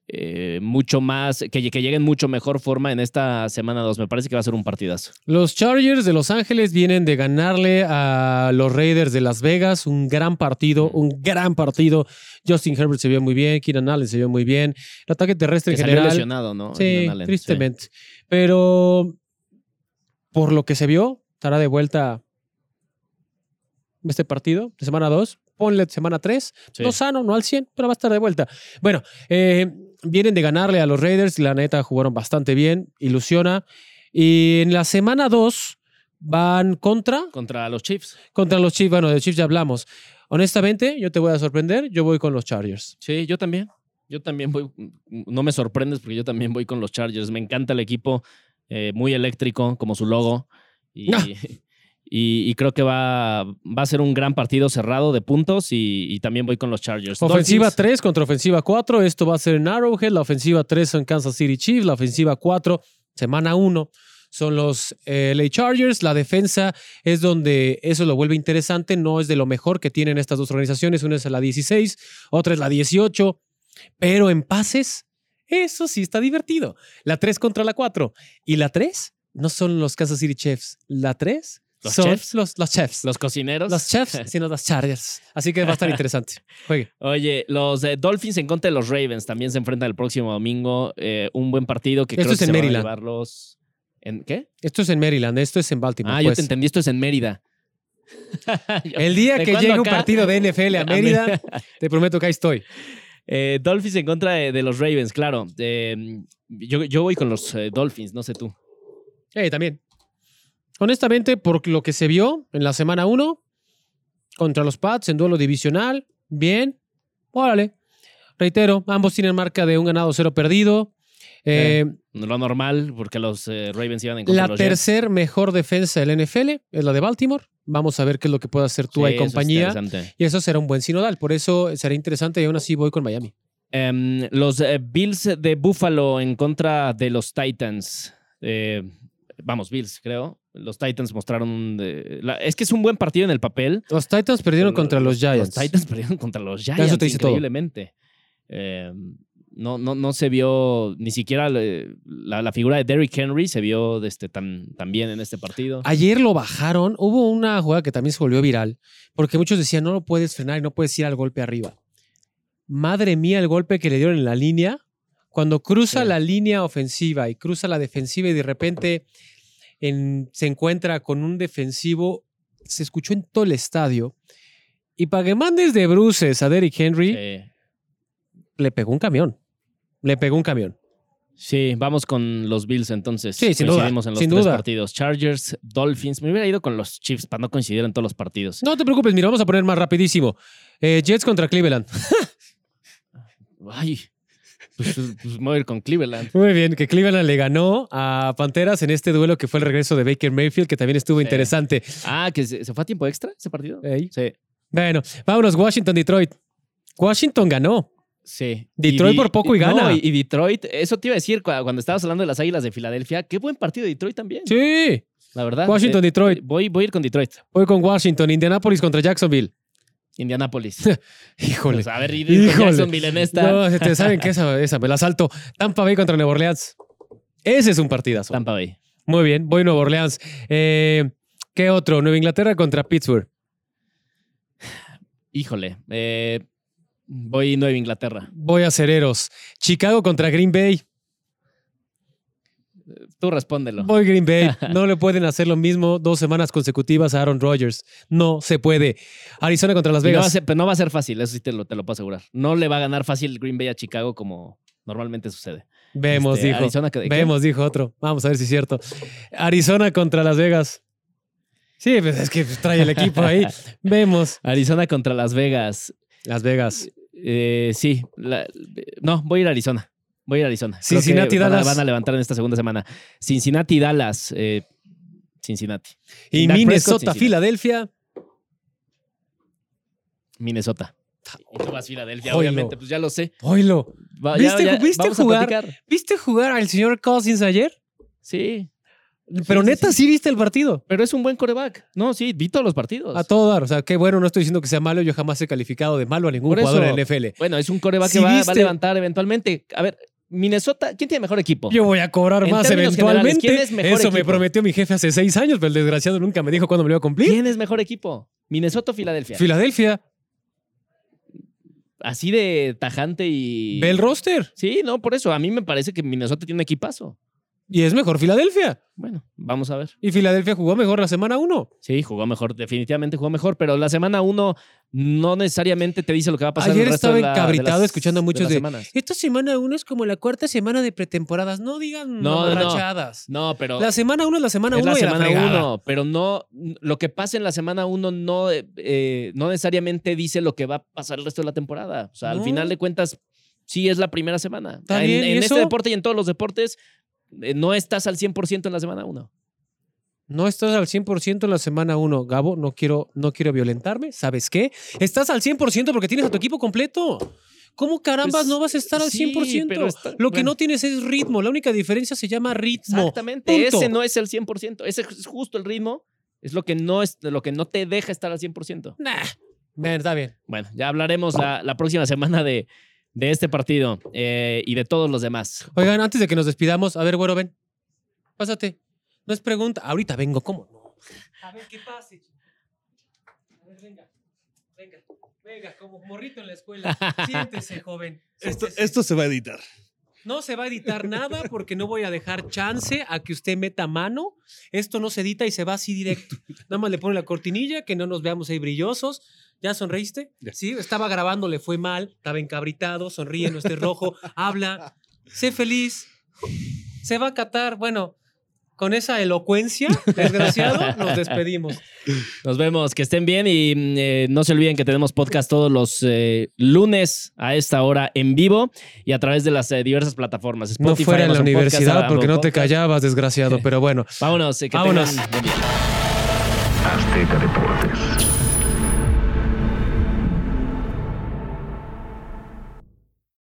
eh, mucho más, que, que llegue en mucho mejor forma en esta semana 2. Me parece que va a ser un partidazo. Los Chargers de Los Ángeles vienen de ganarle a los Raiders de Las Vegas. Un gran partido, Mm. un gran partido. Justin Herbert se vio muy bien, Keenan Allen se vio muy bien. El ataque terrestre Que en general. lesionado, ¿no? Sí. tristemente. Pero por lo que se vio, estará de vuelta este partido de semana 2. Ponle semana 3. Sí. No sano, no al 100, pero va a estar de vuelta. Bueno, eh, vienen de ganarle a los Raiders. La neta jugaron bastante bien. Ilusiona. Y en la semana 2 van contra, Contra los Chiefs. contra los Chiefs. Bueno, de Chiefs ya hablamos. Honestamente, yo te voy a sorprender. Yo voy con los Chargers. Sí, yo también. Yo también voy. No me sorprendes porque yo también voy con los Chargers. Me encanta el equipo, eh, muy eléctrico, como su logo. Y, Ah. y- y creo que va, va a ser un gran partido cerrado de puntos. Y, y también voy con los Chargers. Ofensiva Dolphins, 3 contra ofensiva 4. Esto va a ser en Arrowhead. La ofensiva 3 son Kansas City Chiefs. La ofensiva 4, semana 1, son los eh, LA Chargers. La defensa es donde eso lo vuelve interesante. No es de lo mejor que tienen estas dos organizaciones. Una es la 16, otra es la 18. Pero en pases, eso sí está divertido. La 3 contra la 4. Y la 3 no son los Kansas City Chiefs. La 3 ¿Los son Chiefs? los, los Chiefs. Los cocineros. Los Chiefs, sino los Chargers. Así que va a estar interesante. Juegue. Oye, los eh, Dolphins en contra de los Ravens también se enfrentan el próximo domingo. Eh, un buen partido que Esto creo es que en se van a Maryland. llevar los- ¿En qué? Esto es en Maryland, esto es en Baltimore. Ah, yo pues. te entendí. Esto es en Mérida. El día ¿De que llegue un partido de NFL a Mérida, te prometo que ahí estoy. Eh, Dolphins en contra de, de los Ravens, claro. Eh, yo, yo voy con los Dolphins, no sé tú. Eh, también. Honestamente, por lo que se vio en la semana 1 contra los Pats en duelo divisional, bien. Órale. Reitero, ambos tienen marca de un ganado, cero perdido. Eh, Lo normal, porque los eh, Ravens iban en contra la Jets. tercer mejor defensa del NFL es la de Baltimore. Vamos a ver qué es lo que puede hacer tú y compañía. Y eso será un buen sinodal. Por eso será interesante y aún así voy con Miami. Em, los eh, Bills de Buffalo en contra de los Titans. Eh, vamos, Bills, creo. Los Titans mostraron. eh, la- es que es un buen partido en el papel. Los Titans perdieron contra los Giants. Los Titans perdieron contra los Giants. Eso te dice todo. Eh, no, no, no se vio ni siquiera la, la figura de Derrick Henry se vio este, tan, tan bien en este partido. Ayer lo bajaron. Hubo una jugada que también se volvió viral, porque muchos decían, no lo puedes frenar y no puedes ir al golpe arriba. Madre mía, el golpe que le dieron en la línea. Cuando cruza Sí. la línea ofensiva y cruza la defensiva y de repente en- se encuentra con un defensivo, se escuchó en todo el estadio. Y para que mandes de bruces a Derrick Henry, le pegó un camión. Le pegó un camión. sí, vamos con los Bills entonces. Sí, sin duda, en los sin tres duda. partidos. Chargers, Dolphins. Me hubiera ido con los Chiefs para no coincidir en todos los partidos. No te preocupes, mira, vamos a poner más rapidísimo. Eh, Jets contra Cleveland. Ay, pues, pues me voy a ir con Cleveland. Muy bien, que Cleveland le ganó a Panteras en este duelo que fue el regreso de Baker Mayfield, que también estuvo Sí. interesante. Ah, que se, se fue a tiempo extra ese partido. Ey. Sí, Bueno, vámonos, Washington, Detroit. Washington ganó. sí. Detroit por poco y no, gana. y, y Detroit, eso te iba a decir cua- cuando estabas hablando de las Águilas de Filadelfia. Qué buen partido de Detroit también. Sí. La verdad. Washington, Eh, Detroit. Voy, voy a ir con Detroit. Voy con Washington, Indianapolis contra Jacksonville. Indianapolis. Híjole. Pues, a ver, ir Híjole. Jacksonville en esta. No, se te saben que esa, esa me la salto. Tampa Bay contra Nueva Orleans. Ese es un partidazo. Tampa Bay. Muy bien, voy Nueva Orleans. Eh, ¿Qué otro? Nueva Inglaterra contra Pittsburgh. Híjole. eh, voy Nueva Inglaterra. Voy a Cereros. Chicago contra Green Bay. Tú respóndelo. Voy Green Bay. No le pueden hacer lo mismo dos semanas consecutivas a Aaron Rodgers. No se puede. Arizona contra Las Y no, va Vegas. ser, no va a ser fácil, eso sí te lo, te lo puedo asegurar. No le va a ganar fácil Green Bay a Chicago como normalmente sucede. Vemos, Este, dijo. Vemos, dijo otro. Vamos a ver si es cierto. Arizona contra Las Vegas. Sí, pues es que trae el equipo ahí. Vemos. Arizona contra Las Vegas. Las Vegas. Eh, sí, la- no, voy a ir a Arizona. Voy a ir a Arizona. Creo que Cincinnati, van a- Dallas. Van a levantar en esta segunda semana. Cincinnati, Dallas. eh, Cincinnati. Y Dak Prescott, Minnesota, Cincinnati. Filadelfia. Minnesota. Y tú vas a Filadelfia, Oilo. obviamente, pues ya lo sé. Oilo. Va- ¿Viste- viste vamos a jugar? platicar. ¿Viste jugar al señor Cousins ayer? Sí, Pero Sí, neta, sí. viste el partido. pero es un buen coreback. No, sí, vi todos los partidos. A todo dar. O sea, qué bueno, no estoy diciendo que sea malo. Yo jamás he calificado de malo a ningún Por eso. jugador en la NFL. Bueno, es un coreback Sí que va, va a viste- levantar eventualmente. A ver, Minnesota, ¿quién tiene mejor equipo? Yo voy a cobrar En más eventualmente. ¿quién es mejor Eso me equipo? prometió mi jefe hace seis años, pero el desgraciado nunca me dijo cuándo me lo iba a cumplir. ¿Quién es mejor equipo? ¿Minnesota o Filadelfia? Filadelfia. Así de tajante y. Ve el roster. Sí, no, por eso. A mí me parece que Minnesota tiene un equipazo. Y es mejor Filadelfia. Bueno, vamos a ver. Y Filadelfia jugó mejor la semana uno. Sí, jugó mejor, definitivamente jugó mejor, pero la semana uno no necesariamente te dice lo que va a pasar. Ayer el resto estaba de la- de encabritado las- escuchando a muchos de. Esta semana uno es como la cuarta semana de pretemporadas. No digan No, no, no. pero. La semana uno es la semana es uno la y semana la fregada. uno, pero no. Lo que pasa en la semana uno no, eh, no necesariamente dice lo que va a pasar el resto de la temporada. O sea, al final de cuentas, sí es la primera semana. En bien, ¿y en este deporte y en todos los deportes, no estás al 100% en la semana uno. No estás al 100% en la semana 1, Gabo. No quiero, no quiero violentarme. ¿Sabes qué? Estás al 100% porque tienes a tu equipo completo. ¿Cómo carambas Pues, no vas a estar al sí, 100%? pero está- Lo que bueno. no tienes es ritmo. La única diferencia se llama ritmo. Exactamente. Punto. Ese no es el 100%. Ese es justo el ritmo. Es lo que no, es, lo que no te deja estar al 100%. Nah. Bien, está bien. Bueno, ya hablaremos la, la próxima semana de, de este partido eh, y de todos los demás. Oigan, antes de que nos despidamos, a ver, güero, ven. Pásate. No es pregunta. Ahorita vengo, ¿cómo no? A ver, ¿qué pase? A ver, venga. Venga. Venga, como morrito en la escuela. Siéntese, joven. Esto, Siéntese. esto se va a editar. No se va a editar nada porque no voy a dejar chance a que usted meta mano. Esto no se edita y se va así directo. Nada más le pone la cortinilla, que no nos veamos ahí brillosos. ¿Ya sonreíste? Ya. Sí, estaba grabando, le fue mal, estaba encabritado, sonríe, no esté rojo, habla, sé feliz, se va a catar. Bueno, con esa elocuencia, desgraciado, nos despedimos. Nos vemos, que estén bien y mm, eh, no se olviden que tenemos podcast todos los eh, lunes a esta hora en vivo y a través de las eh, diversas plataformas. No Spotify, fuera en la Podcast, universidad porque no te callabas, desgraciado, pero bueno. Vámonos, eh, que Vámonos. tengan. Azteca Deportes.